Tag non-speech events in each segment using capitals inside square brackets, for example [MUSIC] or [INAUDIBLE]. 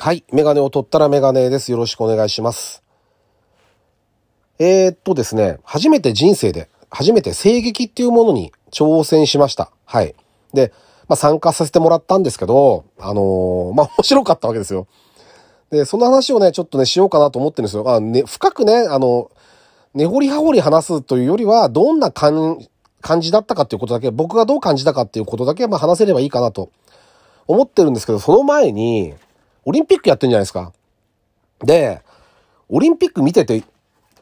はい。メガネを取ったらメガネです。よろしくお願いします。えー、っとですね、初めて人生で、初めて声劇っていうものに挑戦しました。はい。で、まあ、参加させてもらったんですけど、あのーまあ、面白かったわけですよ。で、その話をね、ちょっとね、しようかなと思ってるんですよ。あね、深くね、あの、根掘り葉掘り話すというよりは、どんな感感じだったかっていうことだけ、僕がどう感じたかっていうことだけ、まあ、話せればいいかなと思ってるんですけど、その前に、オリンピックやってんじゃないですか。で、オリンピック見てて、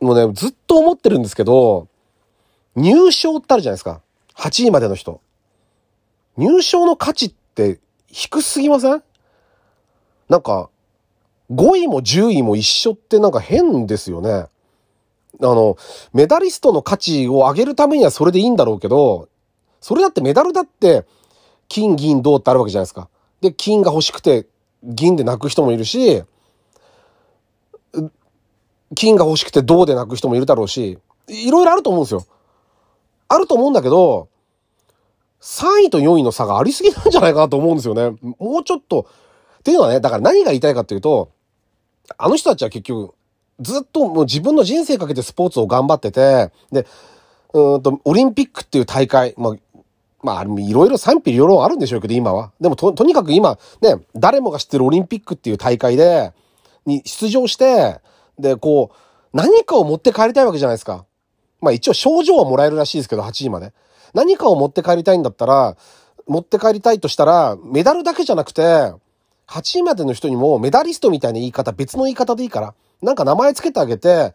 もうね、ずっと思ってるんですけど、入賞ってあるじゃないですか。8位までの人。入賞の価値って低すぎません？なんか、5位も10位も一緒ってなんか変ですよね。あの、メダリストの価値を上げるためにはそれでいいんだろうけど、それだってメダルだって、金、銀、銅ってあるわけじゃないですか。で、金が欲しくて、銀で泣く人もいるし、う金が欲しくて銅で泣く人もいるだろうし、いろいろあると思うんですよ。あると思うんだけど、3位と4位の差がありすぎなんじゃないかなと思うんですよね。もうちょっと、っていうのはね、だから何が言いたいかっていうと、あの人たちは結局、ずっともう自分の人生かけてスポーツを頑張ってて、で、うーんと、オリンピックっていう大会、まあ、まあ、いろいろ賛否両論あるんでしょうけど、今は。でもと、とにかく今、ね、誰もが知ってるオリンピックっていう大会で、に出場して、で、こう、何かを持って帰りたいわけじゃないですか。まあ一応賞状はもらえるらしいですけど、8位まで。何かを持って帰りたいんだったら、持って帰りたいとしたら、メダルだけじゃなくて、8位までの人にもメダリストみたいな言い方、別の言い方でいいから、なんか名前つけてあげて、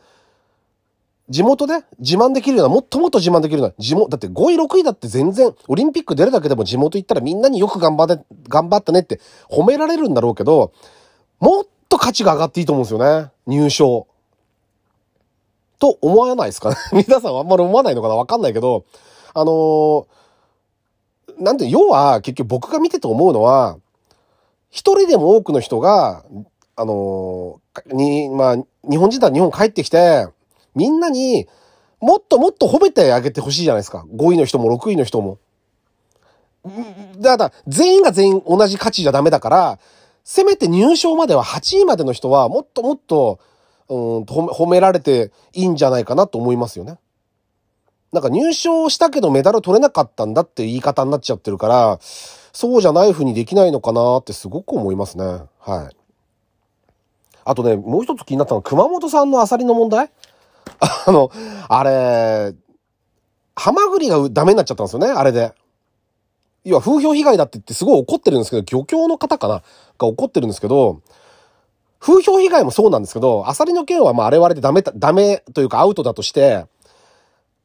地元で自慢できるような、もっともっと自慢できるような、地元、だって5位、6位だって全然、オリンピック出るだけでも地元行ったらみんなによく頑張って、頑張ったねって褒められるんだろうけど、もっと価値が上がっていいと思うんですよね。入賞。と思わないですかね [LAUGHS] 皆さんはあんまり思わないのかなわかんないけど、あのーなんで、要は結局僕が見てて思うのは、一人でも多くの人が、あのーに、まあ、日本人だ日本帰ってきて、みんなにもっともっと褒めてあげてほしいじゃないですか。5位の人も6位の人も。だから、全員が全員同じ価値じゃダメだから、せめて入賞までは8位までの人はもっともっと、うん褒め、褒められていいんじゃないかなと思いますよね。なんか入賞したけどメダル取れなかったんだって言い方になっちゃってるから、そうじゃない風にできないのかなってすごく思いますね。はい。あとね、もう一つ気になったのは熊本産のアサリの問題あの、あれ、ハマグリがダメになっちゃったんですよね、あれで。要は風評被害だって言ってすごい怒ってるんですけど、漁協の方かなが怒ってるんですけど、風評被害もそうなんですけど、アサリの件はまああれはでダメ、ダメというかアウトだとして、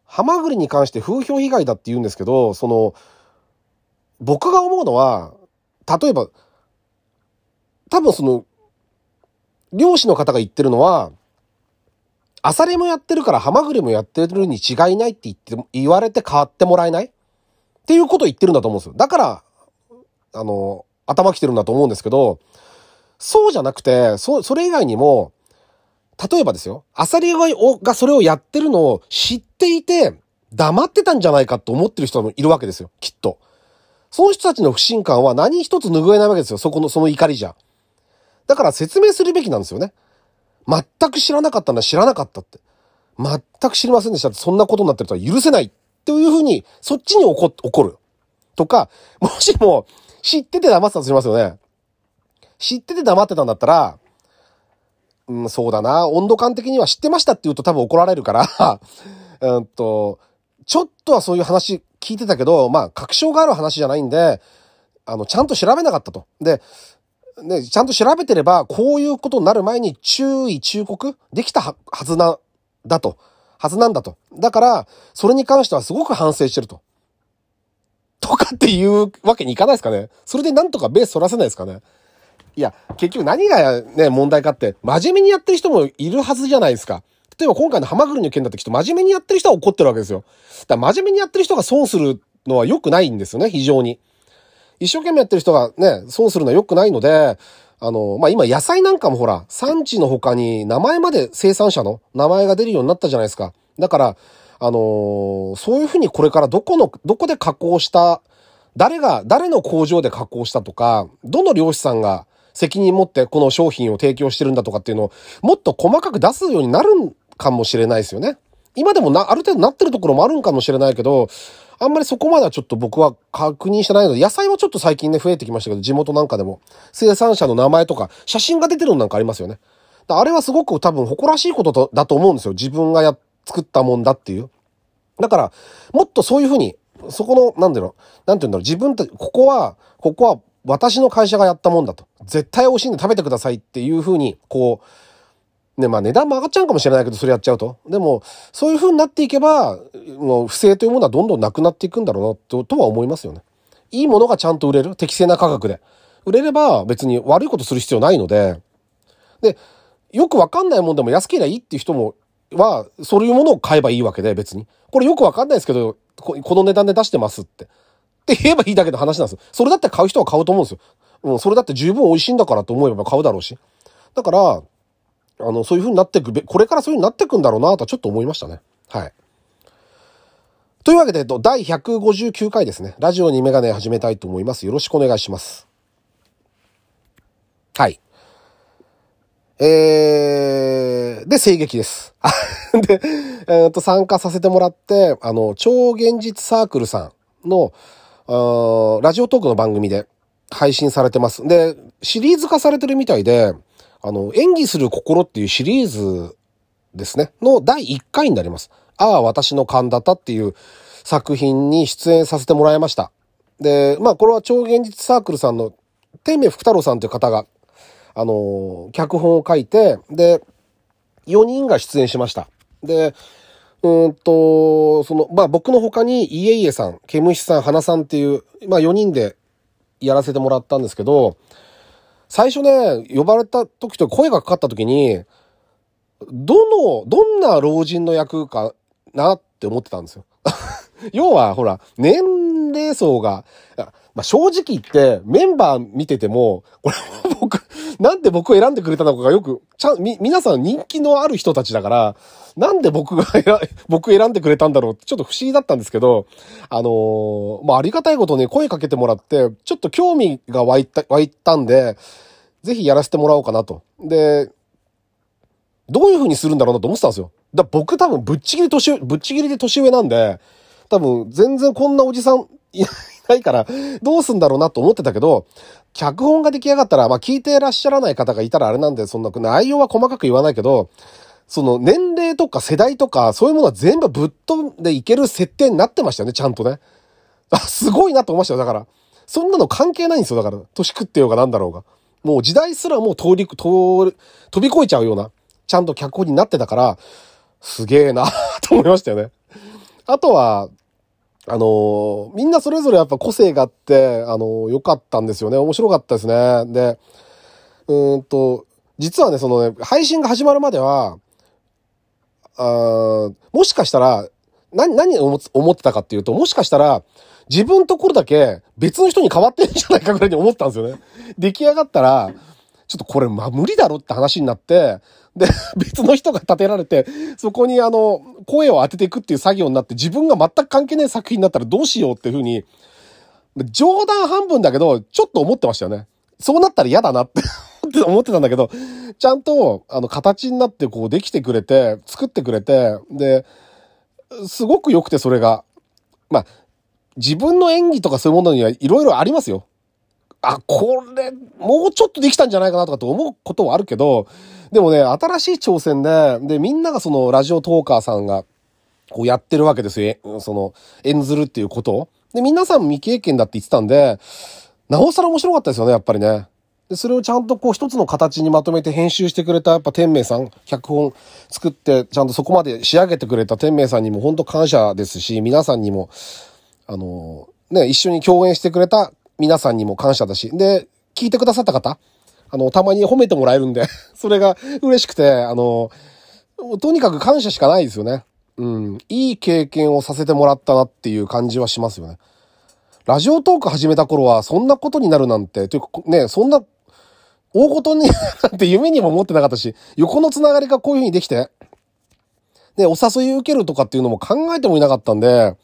ハマグリに関して風評被害だって言うんですけど、その、僕が思うのは、例えば、多分その、漁師の方が言ってるのは、アサリもやってるからハマグリもやってるに違いないって言って、言われて変わってもらえない？っていうことを言ってるんだと思うんですよ。だから、あの、頭きてるんだと思うんですけど、そうじゃなくて、そ、それ以外にも、例えばですよ、アサリがそれをやってるのを知っていて、黙ってたんじゃないかと思ってる人もいるわけですよ、きっと。その人たちの不信感は何一つ拭えないわけですよ、そこの、その怒りじゃ。だから説明するべきなんですよね。全く知らなかったんだ、知らなかったって。全く知りませんでしたって、そんなことになってるとは許せないっていうふうに、そっちに怒怒る。とか、もしも、知ってて黙ってたとしますよね。知ってて黙ってたんだったら、うん、そうだな、温度感的には知ってましたって言うと多分怒られるから、[LAUGHS] うんと、ちょっとはそういう話聞いてたけど、まあ、確証がある話じゃないんで、あの、ちゃんと調べなかったと。で、ね、ちゃんと調べてれば、こういうことになる前に注意、忠告できたはずな、だと。はずなんだと。だから、それに関してはすごく反省してると。とかっていうわけにいかないですかね。それでなんとかベース取らせないですかね。いや、結局何がね、問題かって、真面目にやってる人もいるはずじゃないですか。例えば今回のハマグリの件だってきっと真面目にやってる人は怒ってるわけですよ。だから真面目にやってる人が損するのは良くないんですよね、非常に。一生懸命やってる人がね、損するのは良くないので、あの、まあ、今野菜なんかもほら、産地の他に名前まで生産者の名前が出るようになったじゃないですか。だから、あのーそういうふうにこれからどこの、どこで加工した、誰が、誰の工場で加工したとか、どの漁師さんが責任持ってこの商品を提供してるんだとかっていうのをもっと細かく出すようになるんかもしれないですよね。今でもな、ある程度なってるところもあるんかもしれないけど、あんまりそこまではちょっと僕は確認してないので、野菜はちょっと最近ね、増えてきましたけど、地元なんかでも、生産者の名前とか、写真が出てるのなんかありますよね。あれはすごく多分誇らしいことだと思うんですよ。自分がや、作ったもんだっていう。だから、もっとそういうふうに、そこの、なんだろう、なんて言うんだろう、自分って、ここは、ここは私の会社がやったもんだと。絶対美味しいんで食べてくださいっていうふうに、こう、ね、まあ値段も上がっちゃうかもしれないけど、それやっちゃうと。でも、そういう風になっていけば、もう不正というものはどんどんなくなっていくんだろうな、と、とは思いますよね。いいものがちゃんと売れる。適正な価格で。売れれば別に悪いことする必要ないので、で、よくわかんないもんでも安ければいいっていう人も、は、そういうものを買えばいいわけで、別に。これよくわかんないですけど、この値段で出してますって。って言えばいいだけの話なんですよ。それだって買う人は買うと思うんですよ。うん、それだって十分美味しいんだからと思えば買うだろうし。だから、あの、そういう風になっていく、これからそういう風になっていくんだろうなとはちょっと思いましたね。はい。というわけで、第159回ですね。ラジオにメガネ始めたいと思います。よろしくお願いします。はい。えー、で、声劇です。[LAUGHS] で、えー、っと、参加させてもらって、あの、超現実サークルさんの、ラジオトークの番組で配信されてます。で、シリーズ化されてるみたいで、あの、演技する心っていうシリーズですね、の第1回になります。ああ、私の勘だったっていう作品に出演させてもらいました。で、まあ、これは超現実サークルさんの天明福太郎さんという方があの、脚本を書いて、で、4人が出演しました。で、うんと、その、まあ、僕の他に、家々さん、ケムシさん、花さんっていう、まあ、4人でやらせてもらったんですけど、最初ね、呼ばれた時と声がかかった時に、どの、どんな老人の役かなって思ってたんですよ。[LAUGHS] 要は、ほら、年齢層が、まあ、正直言って、メンバー見てても、これ、なんで僕を選んでくれたのかがよく、ちゃん、み、皆さん人気のある人たちだから、なんで僕が選、[LAUGHS] 僕選んでくれたんだろうってちょっと不思議だったんですけど、あのー、まあ、ありがたいことに声かけてもらって、ちょっと興味が湧いた、湧いたんで、ぜひやらせてもらおうかなと。で、どういう風にするんだろうなと思ってたんですよ。だ僕多分ぶっちぎり年、ぶっちぎりで年上なんで、多分全然こんなおじさんい [LAUGHS] ないから、どうすんだろうなと思ってたけど、脚本が出来上がったら、まあ聞いてらっしゃらない方がいたらあれなんで、そんな内容は細かく言わないけど、その年齢とか世代とか、そういうものは全部ぶっ飛んでいける設定になってましたよね、ちゃんとね。あ、すごいなと思いましたよ、だから。そんなの関係ないんですよ、だから。年食ってようがなんだろうが。もう時代すらもう通り、通飛び越えちゃうような、ちゃんと脚本になってたから、すげえなと思いましたよね。あとは、あの、みんなそれぞれやっぱ個性があって、あの、良かったんですよね。面白かったですね。で、うんと、実はね、そのね、配信が始まるまでは、あもしかしたら、何、何を思ってたかっていうと、もしかしたら、自分ところだけ別の人に変わってんじゃないかぐらいに思ったんですよね。出来上がったら、ちょっとこれ、ま、無理だろって話になって、で、[LAUGHS] 別の人が立てられて、そこにあの、声を当てていくっていう作業になって、自分が全く関係ない作品になったらどうしようっていうふうに、冗談半分だけど、ちょっと思ってましたよね。そうなったら嫌だなって [LAUGHS] 思ってたんだけど、ちゃんと、あの、形になってこうできてくれて、作ってくれて、で、すごく良くてそれが。まあ、自分の演技とかそういうものにはいろいろありますよ。あ、これ、もうちょっとできたんじゃないかなとかと思うことはあるけど、でもね、新しい挑戦で、で、みんながそのラジオトーカーさんが、こうやってるわけですよ。その、演ずるっていうこと。で、皆さん未経験だって言ってたんで、なおさら面白かったですよね、やっぱりね。で、それをちゃんとこう一つの形にまとめて編集してくれたやっぱ天明さん、脚本作ってちゃんとそこまで仕上げてくれた天明さんにも本当感謝ですし、皆さんにも、あの、ね、一緒に共演してくれた皆さんにも感謝だし、で、聞いてくださった方、あの、たまに褒めてもらえるんで [LAUGHS] それが嬉しくて、あの、とにかく感謝しかないですよね。うん。いい経験をさせてもらったなっていう感じはしますよね。ラジオトーク始めた頃は、そんなことになるなんて、というか、ね、そんな、大事になんて夢にも思ってなかったし、横のつながりがこういう風にできて、ね、お誘い受けるとかっていうのも考えてもいなかったんで、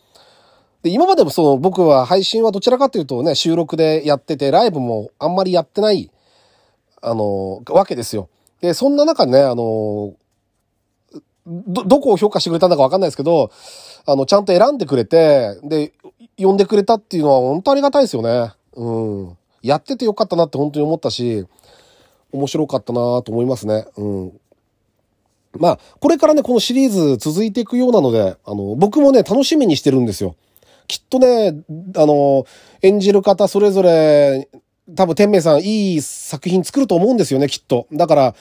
で、今までもその、僕は配信はどちらかというとね、収録でやってて、ライブもあんまりやってないあの、わけですよ。で、そんな中ね、あの、ど、どこを評価してくれたんだかわかんないですけど、あの、ちゃんと選んでくれて、で、呼んでくれたっていうのは本当ありがたいですよね。うん。やっててよかったなって本当に思ったし、面白かったなと思いますね。うん。まあ、これからね、このシリーズ続いていくようなので、あの、僕もね、楽しみにしてるんですよ。きっとね、あの、演じる方それぞれ、多分天明さんいい作品作ると思うんですよね、きっと。だから、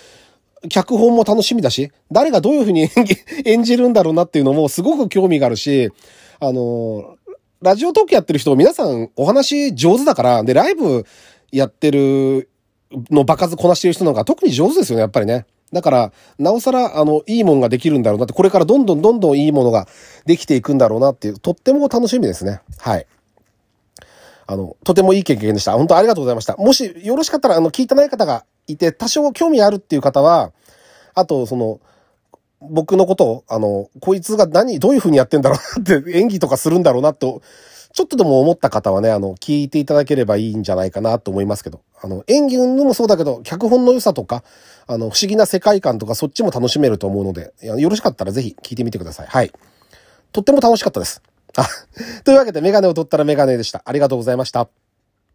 脚本も楽しみだし、誰がどういう風に [LAUGHS] 演じるんだろうなっていうのもすごく興味があるし、あの、ラジオトークやってる人皆さんお話上手だから、で、ライブやってるの場数こなしてる人なんか特に上手ですよね、やっぱりね。だから、なおさら、あの、いいもんができるんだろうなって、これからどんどんどんどんいいものができていくんだろうなっていう、とっても楽しみですね。はい。あの、とてもいい経験でした。本当ありがとうございました。もしよろしかったら、あの、聞いてない方がいて、多少興味あるっていう方は、あと、その、僕のことを、あの、こいつが何、どういう風にやってんだろうなって、演技とかするんだろうなと、ちょっとでも思った方はね、あの、聞いていただければいいんじゃないかなと思いますけど、あの、演技のもそうだけど、脚本の良さとか、あの、不思議な世界観とか、そっちも楽しめると思うので、よろしかったらぜひ聞いてみてください。はい。とっても楽しかったです。あ、[LAUGHS] というわけでメガネを取ったらメガネでした。ありがとうございました。